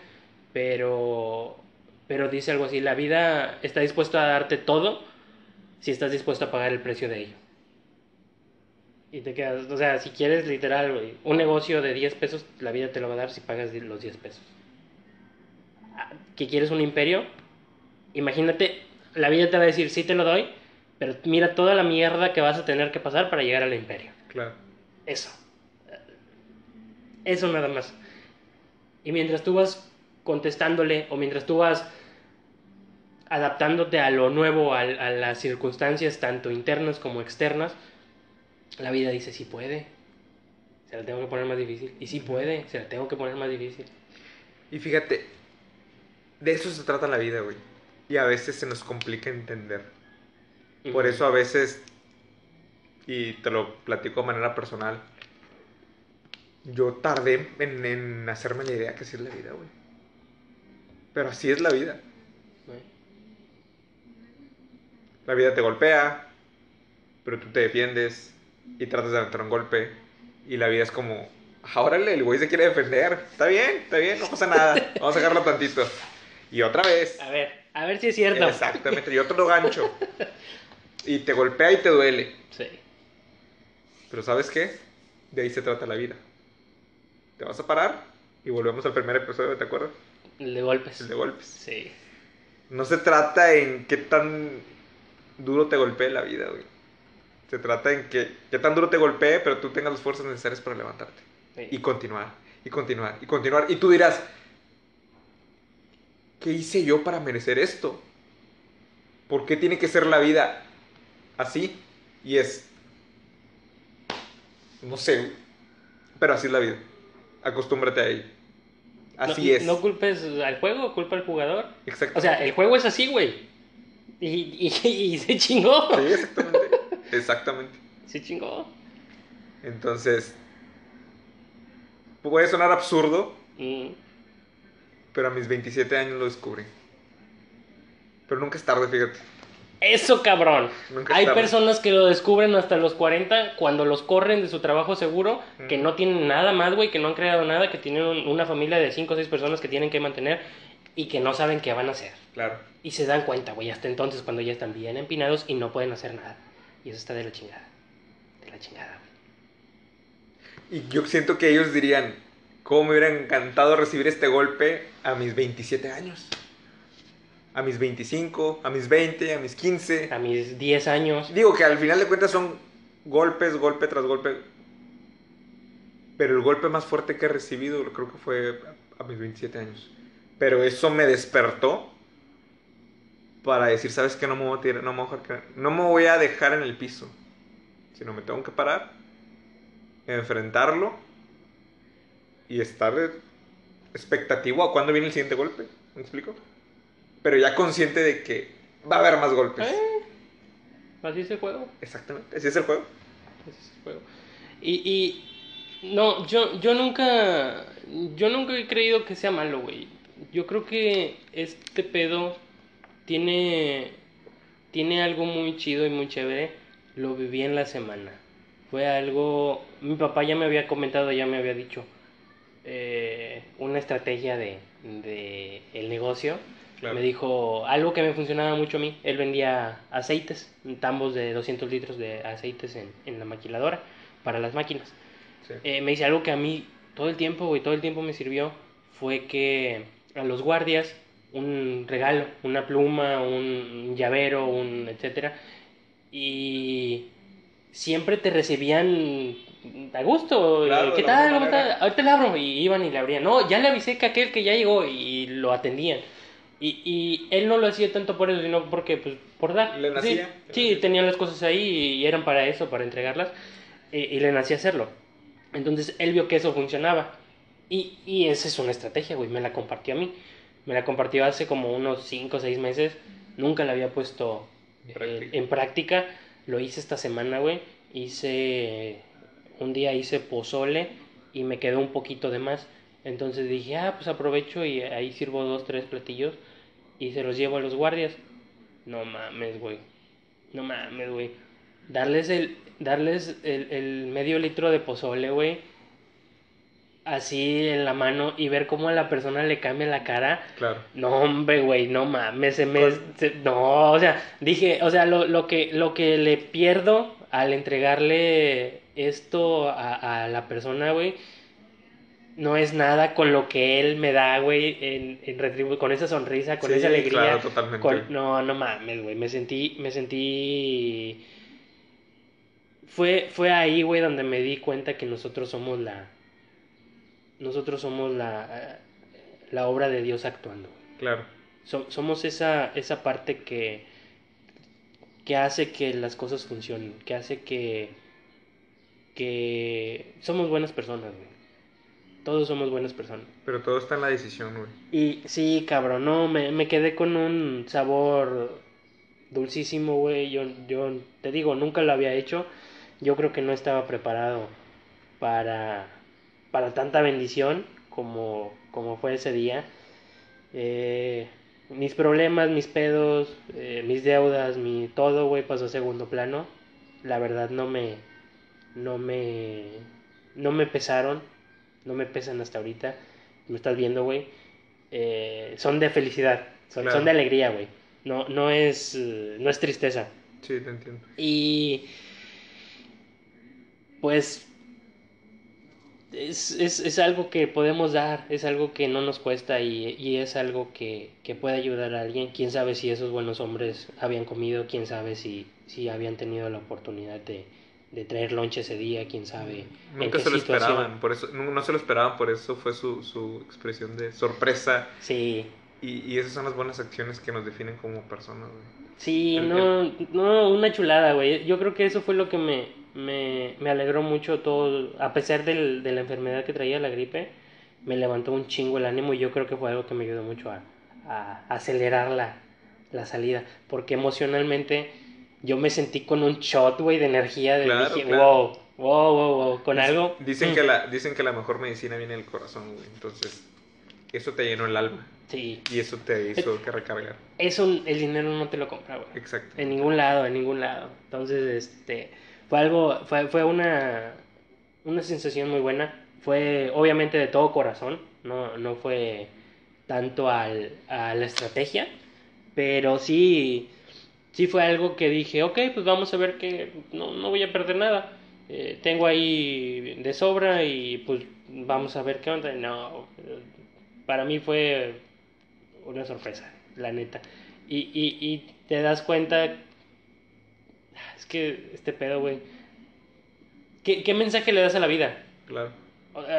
pero pero dice algo así, la vida está dispuesta a darte todo si estás dispuesto a pagar el precio de ello. Y te quedas, o sea, si quieres literal, un negocio de 10 pesos, la vida te lo va a dar si pagas los 10 pesos. Ah, ¿Que quieres un imperio? Imagínate, la vida te va a decir, sí te lo doy, pero mira toda la mierda que vas a tener que pasar para llegar al imperio. Claro. Eso. Eso nada más. Y mientras tú vas contestándole o mientras tú vas adaptándote a lo nuevo, a, a las circunstancias tanto internas como externas, la vida dice sí puede. Se la tengo que poner más difícil. Y sí puede, se la tengo que poner más difícil. Y fíjate, de eso se trata la vida, güey. Y a veces se nos complica entender. Por eso a veces, y te lo platico de manera personal, yo tardé en, en hacerme la idea que así es la vida, güey. Pero así es la vida. Güey. La vida te golpea, pero tú te defiendes y tratas de aventar un golpe. Y la vida es como, "Ah, órale, el güey se quiere defender. Está bien, está bien, no pasa nada. Vamos a dejarlo tantito. Y otra vez. A ver, a ver si es cierto. Exactamente, y otro gancho. Y te golpea y te duele. Sí. Pero ¿sabes qué? De ahí se trata la vida. Te vas a parar y volvemos al primer episodio, ¿te acuerdas? El de golpes. El de golpes. Sí. No se trata en qué tan duro te golpee la vida, güey. Se trata en que qué tan duro te golpee, pero tú tengas las fuerzas necesarias para levantarte. Sí. Y continuar, y continuar, y continuar. Y tú dirás, ¿qué hice yo para merecer esto? ¿Por qué tiene que ser la vida así? Y es, no sé, pero así es la vida. Acostúmbrate a ello. Así no, es. No culpes al juego, culpa al jugador. Exacto. O sea, el juego es así, güey. Y, y, y se chingó. Sí, exactamente. Exactamente. Se chingó. Entonces, puede sonar absurdo, Mm. pero a mis 27 años lo descubrí. Pero nunca es tarde, fíjate. Eso, cabrón. Nunca Hay personas que lo descubren hasta los 40 cuando los corren de su trabajo seguro, que no tienen nada más, güey, que no han creado nada, que tienen un- una familia de 5 o 6 personas que tienen que mantener y que no saben qué van a hacer. Claro. Y se dan cuenta, güey, hasta entonces cuando ya están bien empinados y no pueden hacer nada. Y eso está de la chingada. De la chingada, güey. Y yo siento que ellos dirían, ¿cómo me hubiera encantado recibir este golpe a mis 27 años? A mis 25, a mis 20, a mis 15. A mis 10 años. Digo que al final de cuentas son golpes, golpe tras golpe. Pero el golpe más fuerte que he recibido creo que fue a mis 27 años. Pero eso me despertó para decir, ¿sabes qué? No me voy a, tirar- no me voy a no me voy a dejar en el piso. Sino me tengo que parar, enfrentarlo y estar expectativo a cuándo viene el siguiente golpe. ¿Me explico? Pero ya consciente de que va a haber más golpes. Eh, Así es el juego. Exactamente, así es el juego. Ese es el juego. Y, y no, yo, yo nunca, yo nunca he creído que sea malo, güey. Yo creo que este pedo tiene, tiene algo muy chido y muy chévere. Lo viví en la semana. Fue algo, mi papá ya me había comentado, ya me había dicho eh, una estrategia de, de el negocio. Claro. Me dijo algo que me funcionaba mucho a mí. Él vendía aceites, tambos de 200 litros de aceites en, en la maquiladora para las máquinas. Sí. Eh, me dice algo que a mí todo el tiempo, güey, todo el tiempo me sirvió. Fue que a los guardias un regalo, una pluma, un llavero, un etcétera. Y siempre te recibían a gusto. Claro, ¿Qué tal? ¿Cómo está? Ahorita le abro. Y iban y le abrían. No, ya le avisé que aquel que ya llegó y lo atendían. Y, y él no lo hacía tanto por eso, sino porque, pues, por dar. Le nacía. Sí, sí, tenían las cosas ahí y eran para eso, para entregarlas. Y, y le nacía hacerlo. Entonces él vio que eso funcionaba. Y, y esa es una estrategia, güey. Me la compartió a mí. Me la compartió hace como unos 5 o 6 meses. Nunca la había puesto En eh, práctica. en práctica. Lo hice esta semana, güey. Hice. Un día hice pozole y me quedó un poquito de más. Entonces dije, ah, pues aprovecho y ahí sirvo dos, tres platillos y se los llevo a los guardias. No mames, güey. No mames, güey. Darles el, darles el, el medio litro de pozole, güey. Así en la mano y ver cómo a la persona le cambia la cara. Claro. No, hombre, güey, no mames, se me... Se- no, o sea, dije, o sea, lo, lo, que, lo que le pierdo al entregarle esto a, a la persona, güey, no es nada con lo que él me da, güey, en, en retribu- con esa sonrisa, con Sí, esa alegría. claro, totalmente. con- no, no mames, güey, me sentí, me sentí... Fue, fue ahí, güey, donde me di cuenta que nosotros somos la... Nosotros somos la, la obra de Dios actuando. Claro. So- somos esa, esa parte que, que hace que las cosas funcionen, que hace que, que somos buenas personas, güey. Todos somos buenas personas. Pero todo está en la decisión, güey. Y sí, cabrón, no, me, me quedé con un sabor dulcísimo, güey. Yo, yo te digo, nunca lo había hecho. Yo creo que no estaba preparado para, para tanta bendición como, como fue ese día. Eh, mis problemas, mis pedos, eh, mis deudas, mi todo, güey, pasó a segundo plano. La verdad no me, no me, no me pesaron, no me pesan hasta ahorita. Me estás viendo, güey. Eh, son de felicidad, son, Claro. son de alegría, güey. No, no es, eh, no es tristeza. Sí, te entiendo. Y pues es, es, es algo que podemos dar, es algo que no nos cuesta y, y es algo que, que puede ayudar a alguien. Quién sabe si esos buenos hombres habían comido, quién sabe si, si habían tenido la oportunidad de, de traer lonche ese día, quién sabe. en Nunca qué se lo situación. esperaban, por eso, no, no se lo esperaban, por eso fue su, su expresión de sorpresa. Sí, Y, y esas son las buenas acciones que nos definen como personas, güey. Sí, El- no, no, una chulada, güey. Yo creo que eso fue lo que me, me, me alegró mucho todo, a pesar del, de la enfermedad que traía la gripe, me levantó un chingo el ánimo y yo creo que fue algo que me ayudó mucho a, a acelerar la, la salida, porque emocionalmente yo me sentí con un shot, güey, de energía, de Claro, dije, claro. wow, wow, wow, wow, con algo. Dicen mm, que, la, dicen que la mejor medicina viene del corazón, güey. Entonces, eso te llenó el alma. Sí, Y eso te hizo que recargar. eso el dinero no te lo compra, güey. Exacto. En ningún lado, en ningún lado. Entonces, este, fue algo, fue, fue una, una sensación muy buena. Fue obviamente de todo corazón, no, no fue tanto al, a la estrategia, pero sí, sí fue algo que dije, ok, pues vamos a ver que no, no voy a perder nada. Eh, tengo ahí de sobra y pues vamos a ver qué onda. No, para mí fue una sorpresa, la neta. Y, y, y te das cuenta, es que este pedo, güey, ¿qué, ¿qué mensaje le das a la vida? Claro.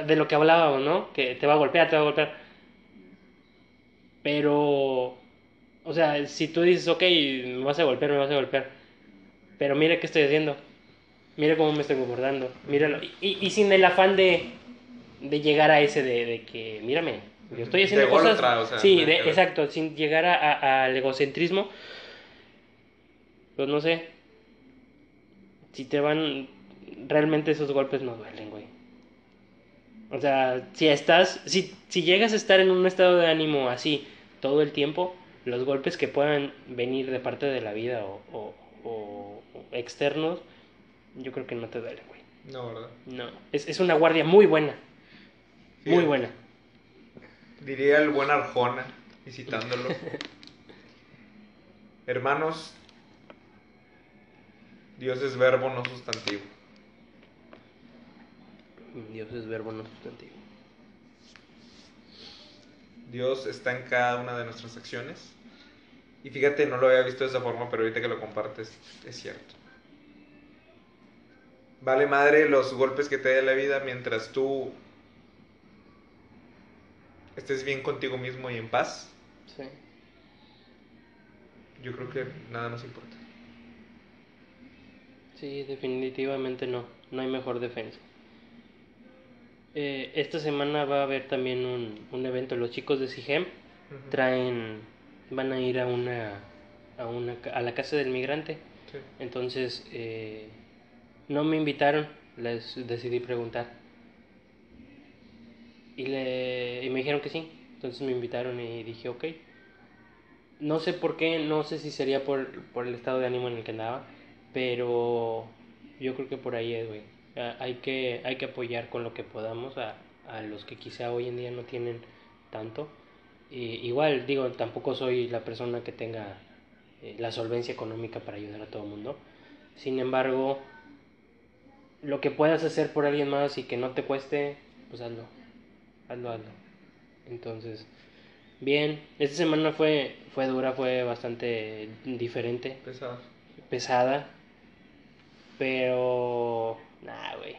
De lo que hablábamos, ¿no? Que te va a golpear, te va a golpear. Pero, o sea, si tú dices, ok, me vas a golpear, me vas a golpear. Pero mira qué estoy haciendo. Mira cómo me estoy comportando. Míralo. Y, y sin el afán de, de llegar a ese de, de que, mírame, yo estoy haciendo De cosas. ególatra, o sea, sí, de- exacto, sin llegar a- a- al egocentrismo. Pues no sé. Si te van. Realmente esos golpes no duelen, güey. O sea, si estás. Si, si llegas a estar en un estado de ánimo así todo el tiempo, los golpes que puedan venir de parte de la vida o, o- o- o externos, yo creo que no te duelen, güey. No, ¿verdad? No. Es, es una guardia muy buena. Muy Sí. buena. Diría el buen Arjona, visitándolo. Hermanos, Dios es verbo, no sustantivo. Dios es verbo no sustantivo. Dios está en cada una de nuestras acciones. Y fíjate, no lo había visto de esa forma, pero ahorita que lo compartes, es cierto. Vale madre los golpes que te dé la vida mientras tú estés bien contigo mismo y en paz. Sí. Yo creo que nada nos importa. Sí, definitivamente no. No hay mejor defensa. Eh, esta semana va a haber también un, un evento. Los chicos de CIGEM Ujú. traen, van a ir a una, a una, a la casa del migrante. Sí. Entonces, eh, no me invitaron, les decidí preguntar. Y, le, y me dijeron que sí. Entonces me invitaron y dije, ok. No sé por qué, no sé si sería por, por el estado de ánimo en el que andaba, pero yo creo que por ahí es, güey. Hay que, hay que apoyar con lo que podamos a, a los que quizá hoy en día no tienen tanto. Igual, digo, tampoco soy la persona que tenga eh, la solvencia económica para ayudar a todo el mundo. Sin embargo, lo que puedas hacer por alguien más y que no te cueste, pues hazlo. Hazlo, hazlo. Entonces, bien, esta semana fue, fue dura, fue bastante diferente, Pesado. pesada. Pero, nada, güey.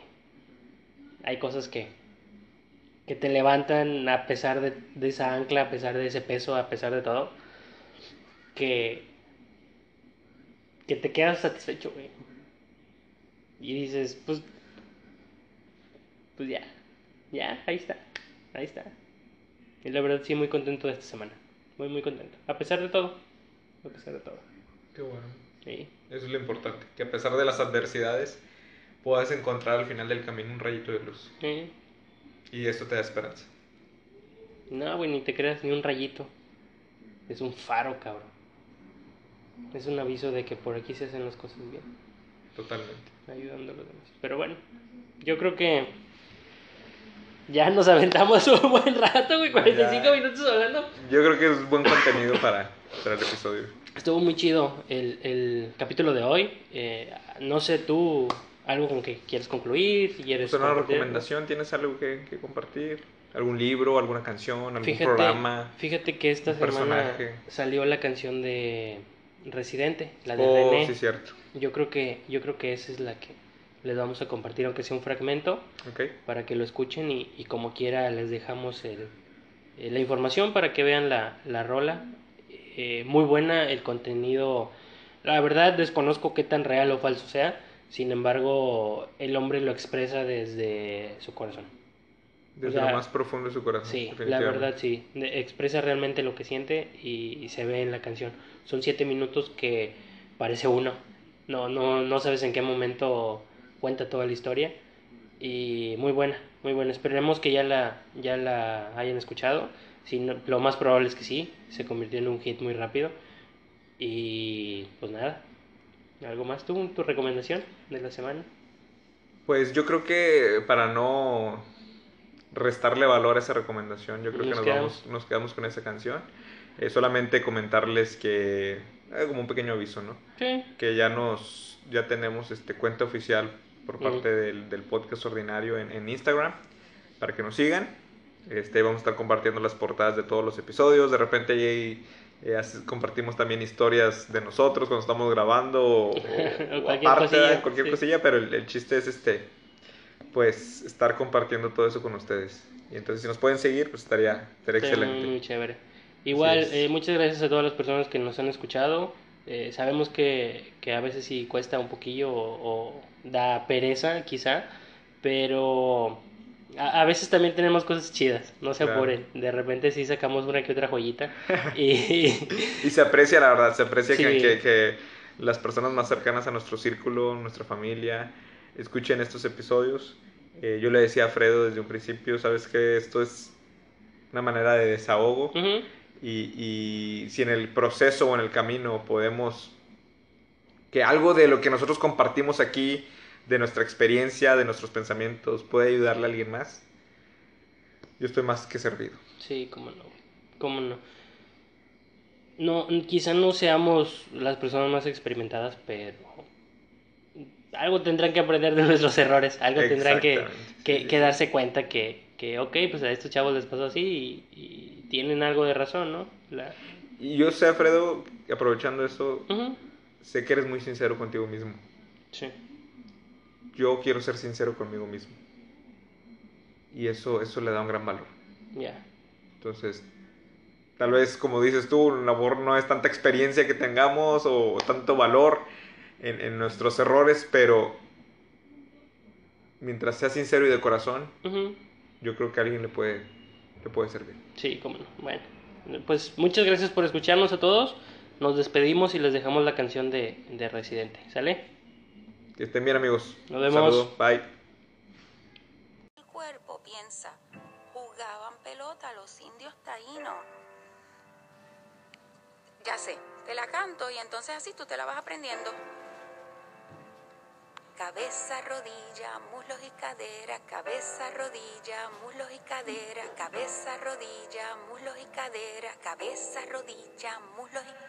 Hay cosas que, que te levantan a pesar de, de esa ancla, a pesar de ese peso, a pesar de todo. que, que te quedas satisfecho, güey. Y dices, pues, pues ya, ya, ahí está, ahí está. Y la verdad sí, muy contento de esta semana. Muy, muy contento. A pesar de todo. A pesar de todo. Qué bueno. Sí. Eso es lo importante. Que a pesar de las adversidades, puedas encontrar al final del camino un rayito de luz. Sí. Y esto te da esperanza. No, güey, ni te creas ni un rayito. Es un faro, cabrón. Es un aviso de que por aquí se hacen las cosas bien. Totalmente. Ayudando a los demás. Pero bueno, yo creo que ya nos aventamos un buen rato, güey. 45 Ya. minutos hablando. Yo creo que es buen contenido para, para el episodio. Estuvo muy chido el, el capítulo de hoy. Eh, no sé tú, algo con que quieres concluir, si quieres... ¿Es una recomendación? ¿Tienes algo que, que compartir? ¿Algún libro, alguna canción, algún Fíjate, programa? fíjate que esta semana personaje. salió la canción de Residente, la de Oh, René. sí, cierto. Yo creo que yo creo que esa es la que les vamos a compartir, aunque sea un fragmento, para que lo escuchen y, y como quiera les dejamos el, eh, la información para que vean la, la rola. Eh, muy buena el contenido. La verdad desconozco qué tan real o falso sea. Sin embargo, el hombre lo expresa desde su corazón. Desde O sea, lo más profundo de su corazón. Sí, la verdad sí. Expresa realmente lo que siente y, y se ve en la canción. Son siete minutos que parece uno. No, no, no sabes en qué momento cuenta toda la historia. Y muy buena, muy buena. Esperemos que ya la, ya la hayan escuchado. Si no- lo más probable es que sí. Se convirtió en un hit muy rápido. Y pues nada. ¿Algo más tú? ¿Tu recomendación de la semana? Pues yo creo que para no restarle valor a esa recomendación, yo creo Nos que nos, quedamos. vamos, nos quedamos con esa canción. Eh, solamente comentarles que, eh, como un pequeño aviso, ¿no? Sí. Que ya nos, ya tenemos este cuenta oficial por parte del, del podcast ordinario en, en Instagram, para que nos sigan. Este, vamos a estar compartiendo las portadas de todos los episodios. De repente ahí, eh, compartimos también historias de nosotros cuando estamos grabando o, o- o Cualquier aparte, cosilla, cualquier sí. cosilla, pero el, el chiste es este, pues estar compartiendo todo eso con ustedes. Y entonces si nos pueden seguir, pues estaría, estaría Está excelente. muy chévere. Igual, eh, muchas gracias a todas las personas que nos han escuchado. Eh, sabemos que, que a veces sí cuesta un poquillo o, o da pereza, quizá, pero a, a veces también tenemos cosas chidas, no se Claro. apuren. De repente sí sacamos una que otra joyita. y, Y se aprecia, la verdad, se aprecia que, Sí. que- que las personas más cercanas a nuestro círculo, nuestra familia, escuchen estos episodios. Eh, yo le decía a Fredo desde un principio, sabes que esto es una manera de desahogo Ujú, y, y si en el proceso o en el camino podemos que algo de lo que nosotros compartimos aquí, de nuestra experiencia, de nuestros pensamientos, puede ayudarle a alguien más, yo estoy más que servido. Sí, cómo no, cómo no. No, quizá no seamos las personas más experimentadas, pero algo tendrán que aprender de nuestros errores, algo tendrán que, que, que darse cuenta que, que, ok, pues a estos chavos les pasó así y, y tienen algo de razón, ¿no? La... Y yo sé, Alfredo, aprovechando eso, Ujú, sé que eres muy sincero contigo mismo. Sí, Yo quiero ser sincero conmigo mismo. Y eso, eso le da un gran valor. ya. Entonces, tal vez, como dices tú, lo mejor no es tanta experiencia que tengamos o tanto valor en, en nuestros errores, pero mientras sea sincero y de corazón, yo creo que a alguien le puede, le puede servir. Sí, cómo no. Bueno, pues muchas gracias por escucharnos a todos. Nos despedimos y les dejamos la canción de, de Residente. ¿Sale? Que estén bien, amigos. Nos vemos. Saludos. Bye. El cuerpo piensa, jugaban pelota los indios taínos. Ya sé, te la canto y entonces así tú te la vas aprendiendo. Cabeza, rodilla, muslos y cadera, cabeza, rodilla, muslos y cadera, cabeza, rodilla, muslos y cadera, cabeza, rodilla, muslos y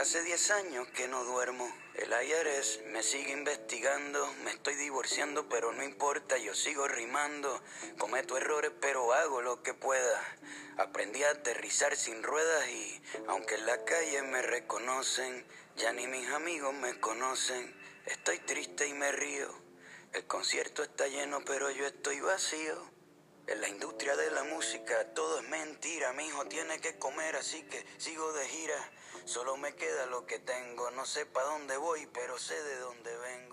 Hace 10 años que no duermo. El IRS me sigue investigando. Me estoy divorciando, pero no importa, yo sigo rimando. Cometo errores, pero hago lo que pueda. Aprendí a aterrizar sin ruedas y, aunque en la calle me reconocen, ya ni mis amigos me conocen. Estoy triste y me río. El concierto está lleno, pero yo estoy vacío. En la industria de la música todo es mentira. Mi hijo tiene que comer, así que sigo de gira. Solo me queda lo que tengo. No sé para dónde voy, pero sé de dónde vengo.